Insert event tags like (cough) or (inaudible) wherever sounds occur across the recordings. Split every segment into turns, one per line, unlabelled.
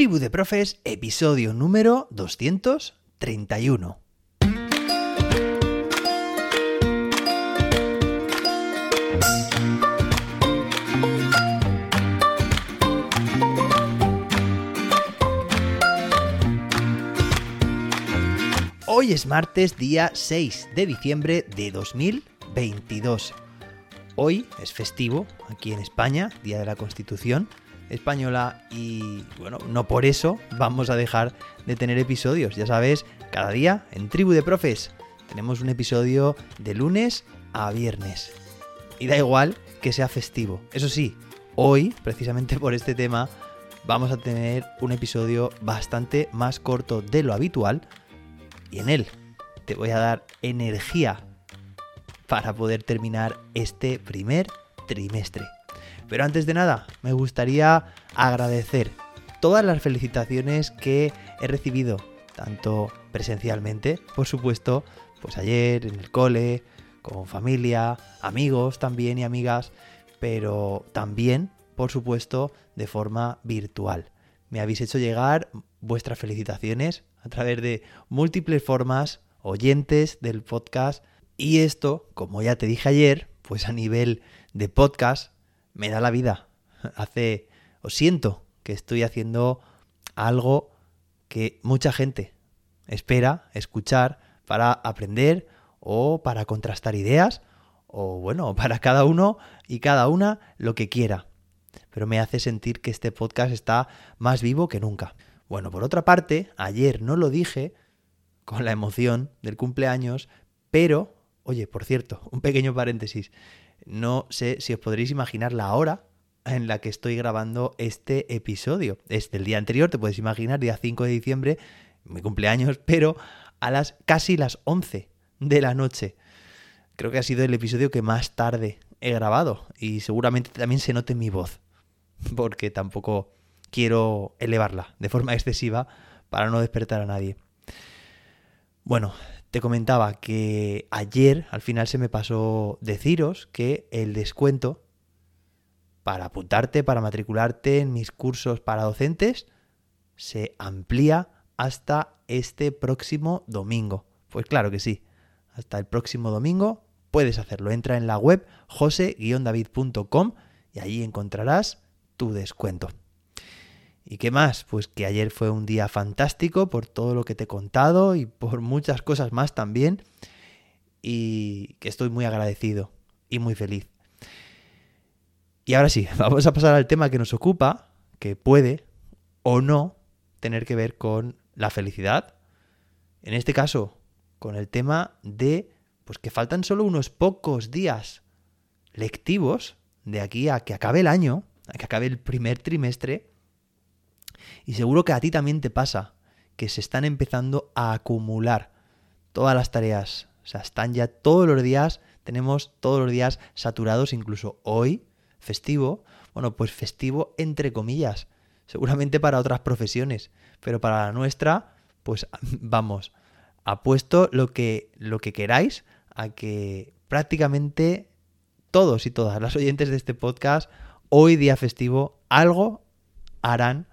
Tribu de Profes, episodio número 231. Hoy es martes, día 6 de diciembre de 2022. Hoy es festivo aquí en España, Día de la Constitución española y bueno, no por eso vamos a dejar de tener episodios. Ya sabes, cada día en Tribu de Profes tenemos un episodio de lunes a viernes. Y da igual que sea festivo. Eso sí, hoy, precisamente por este tema, vamos a tener un episodio bastante más corto de lo habitual y en él te voy a dar energía para poder terminar este primer trimestre. Pero antes de nada, me gustaría agradecer todas las felicitaciones que he recibido, tanto presencialmente, por supuesto, pues ayer en el cole, con familia, amigos también y amigas, pero también, por supuesto, de forma virtual. Me habéis hecho llegar vuestras felicitaciones a través de múltiples formas, oyentes del podcast, y esto, como ya te dije ayer, pues a nivel de podcast, me da la vida. (laughs) Hace, o siento que estoy haciendo algo que mucha gente espera escuchar para aprender o para contrastar ideas o bueno, (laughs) para cada uno y cada una lo que quiera. Pero me hace sentir que este podcast está más vivo que nunca. Bueno, por otra parte, ayer no lo dije con la emoción del cumpleaños, pero, oye, por cierto, un pequeño paréntesis, no sé si os podréis imaginar la hora en la que estoy grabando este episodio. Es del día anterior, te puedes imaginar, día 5 de diciembre, mi cumpleaños, pero a las casi las 11 de la noche. Creo que ha sido el episodio que más tarde he grabado y seguramente también se note mi voz, porque tampoco quiero elevarla de forma (laughs) excesiva para no despertar a nadie. Bueno, te comentaba que ayer al final se me pasó deciros que el descuento para apuntarte, para matricularte en mis cursos para docentes, se amplía hasta este próximo domingo. Pues claro que sí, hasta el próximo domingo puedes hacerlo. Entra en la web jose-david.com y allí encontrarás tu descuento. ¿Y qué más? Pues que ayer fue un día fantástico por todo lo que te he contado y por muchas cosas más también. Y que estoy muy agradecido y muy feliz. Y ahora sí, (laughs) vamos a pasar al tema que nos ocupa, que puede o no tener que ver con la felicidad. En este caso, con el tema de pues que faltan solo unos pocos días lectivos de aquí a que acabe el año, a que acabe el primer trimestre y seguro que a ti también te pasa, que se están empezando a acumular todas las tareas. O sea, están ya todos los días, tenemos todos los días saturados, incluso hoy, festivo. Bueno, pues festivo entre comillas. Seguramente para otras profesiones, pero para la nuestra, pues (laughs) vamos, apuesto lo que, lo que queráis a que prácticamente todos y todas las (laughs) oyentes de este podcast, hoy día festivo, algo harán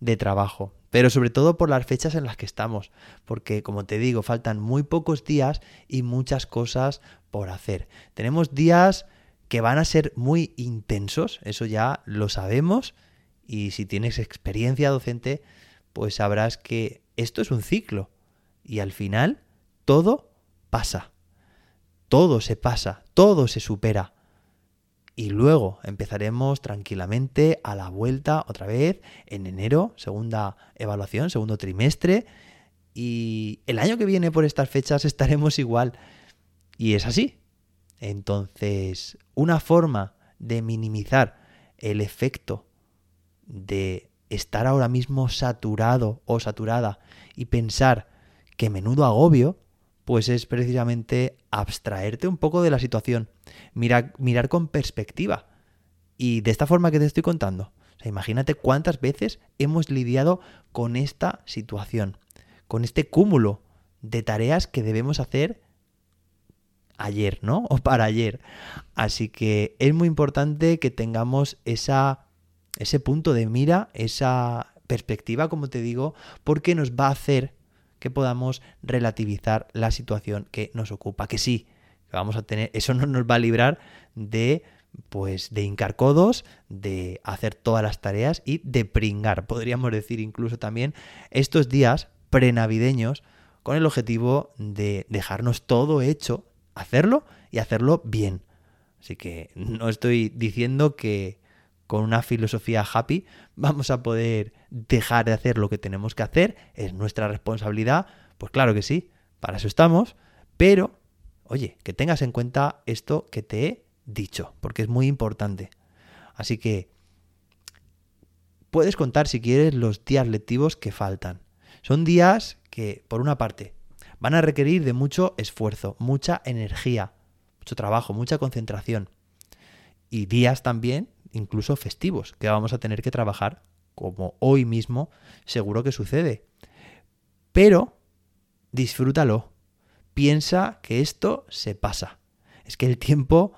de trabajo, pero sobre todo por las fechas en las que estamos, porque como te digo, faltan muy pocos días y muchas cosas por hacer. Tenemos días que van a ser muy intensos, eso ya lo sabemos, y si tienes experiencia docente, pues sabrás que esto es un ciclo, y al final todo pasa, todo se pasa, todo se supera y luego empezaremos tranquilamente a la vuelta otra vez en enero, segunda evaluación, segundo trimestre y el año que viene por estas fechas estaremos igual. Y es así. Entonces, una forma de minimizar el efecto de estar ahora mismo saturado o saturada y pensar que menudo agobio pues es precisamente abstraerte un poco de la situación, mirar, mirar con perspectiva. Y de esta forma que te estoy contando. Imagínate cuántas veces hemos lidiado con esta situación, con este cúmulo de tareas que debemos hacer ayer, ¿no? (laughs) O para ayer. Así que es muy importante que tengamos esa, ese punto de mira, esa perspectiva, como te digo, porque nos va a hacer que podamos relativizar la situación que nos ocupa. Que sí, vamos a tener, eso no nos va a librar de pues de hincar codos, de hacer todas las tareas y de pringar, podríamos decir incluso también estos días prenavideños con el objetivo de dejarnos todo hecho, hacerlo y hacerlo bien. Así que no estoy diciendo que con una filosofía happy vamos a poder dejar de hacer lo que tenemos que hacer, es nuestra responsabilidad, pues claro que sí, para eso estamos, pero oye, que tengas en cuenta esto que te he dicho, porque es muy importante. Así que puedes contar si quieres los días lectivos que faltan. Son días que, por una parte, van a requerir de mucho esfuerzo, mucha energía, mucho trabajo, mucha concentración. Y días también, incluso festivos, que vamos a tener que trabajar como hoy mismo seguro que sucede. Pero disfrútalo. Piensa que esto se pasa. Es que el tiempo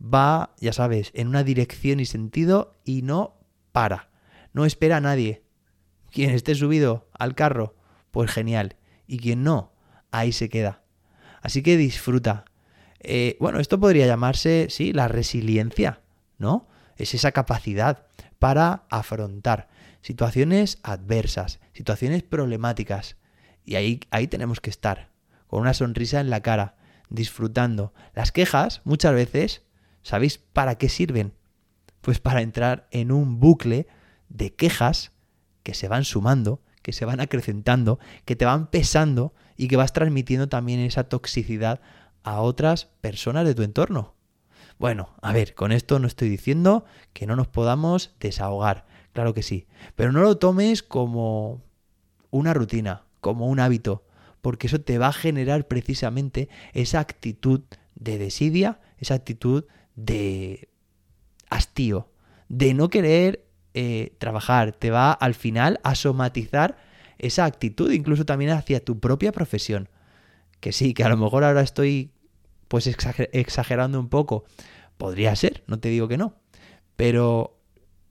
va, ya sabes, en una dirección y sentido y no para. No espera a nadie. Quien esté subido al carro, pues genial. Y quien no, ahí se queda. Así que disfruta. Eh, bueno, esto podría llamarse, sí, la resiliencia, ¿no? Es esa capacidad para afrontar situaciones adversas, situaciones problemáticas. Y ahí, ahí tenemos que estar, con una sonrisa en la cara, disfrutando. Las quejas, muchas veces, ¿sabéis para qué sirven? Pues para entrar en un bucle de quejas que se van sumando, que se van acrecentando, que te van pesando y que vas transmitiendo también esa toxicidad a otras personas de tu entorno. Bueno, a ver, con esto no estoy diciendo que no nos podamos desahogar, claro que sí. Pero no lo tomes como una rutina, como un hábito, porque eso te va a generar precisamente esa actitud de desidia, esa actitud de hastío, de no querer eh, trabajar, te va al final a somatizar esa actitud, incluso también hacia tu propia profesión. Que sí, que a lo mejor ahora estoy pues exagerando un poco. Podría ser, no te digo que no. Pero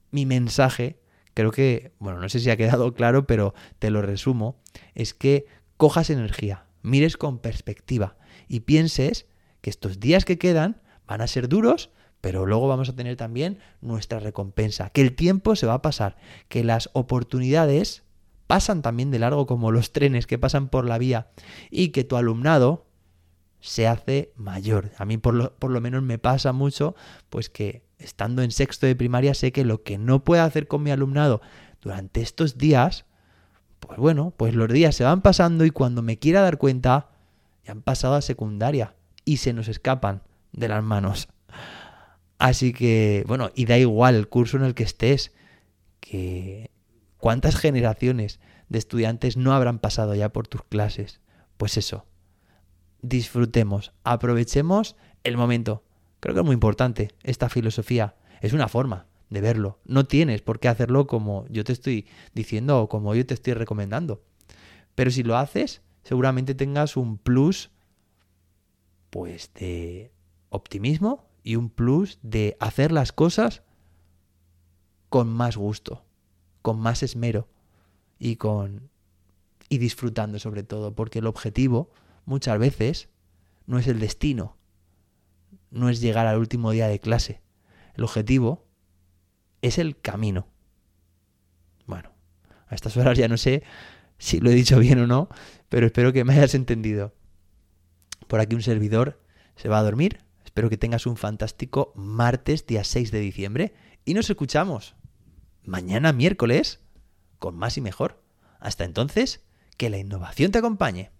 mi mensaje, creo que, bueno, no sé si ha quedado claro, pero te lo resumo, es que cojas energía, mires con perspectiva y pienses que estos días que quedan van a ser duros, pero luego vamos a tener también nuestra recompensa, que el tiempo se va a pasar, que las oportunidades pasan también de largo como los trenes que pasan por la vía y que tu alumnado se hace mayor. A mí por lo, por lo menos me pasa mucho pues que estando en sexto de primaria sé que lo que no puedo hacer con mi alumnado durante estos días, pues bueno, pues los días se van pasando y cuando me quiera dar cuenta, ya han pasado a secundaria y se nos escapan de las manos. Así que, bueno, y da igual el curso en el que estés, que cuántas generaciones de estudiantes no habrán pasado ya por tus clases. Pues eso, disfrutemos, aprovechemos el momento. Creo que es muy importante esta filosofía. Es una forma de verlo. No tienes por qué hacerlo como yo te estoy diciendo o como yo te estoy recomendando. Pero si lo haces, seguramente tengas un plus pues de optimismo y un plus de hacer las cosas con más gusto, con más esmero y con y disfrutando sobre todo, porque el objetivo muchas veces no es el destino, no es llegar al último día de clase. El objetivo es el camino. Bueno, a estas horas ya no sé si lo he dicho bien o no, pero espero que me hayas entendido. Por aquí un servidor se va a dormir. Espero que tengas un fantástico martes, día 6 de diciembre. Y nos escuchamos mañana miércoles con más y mejor. Hasta entonces, que la innovación te acompañe.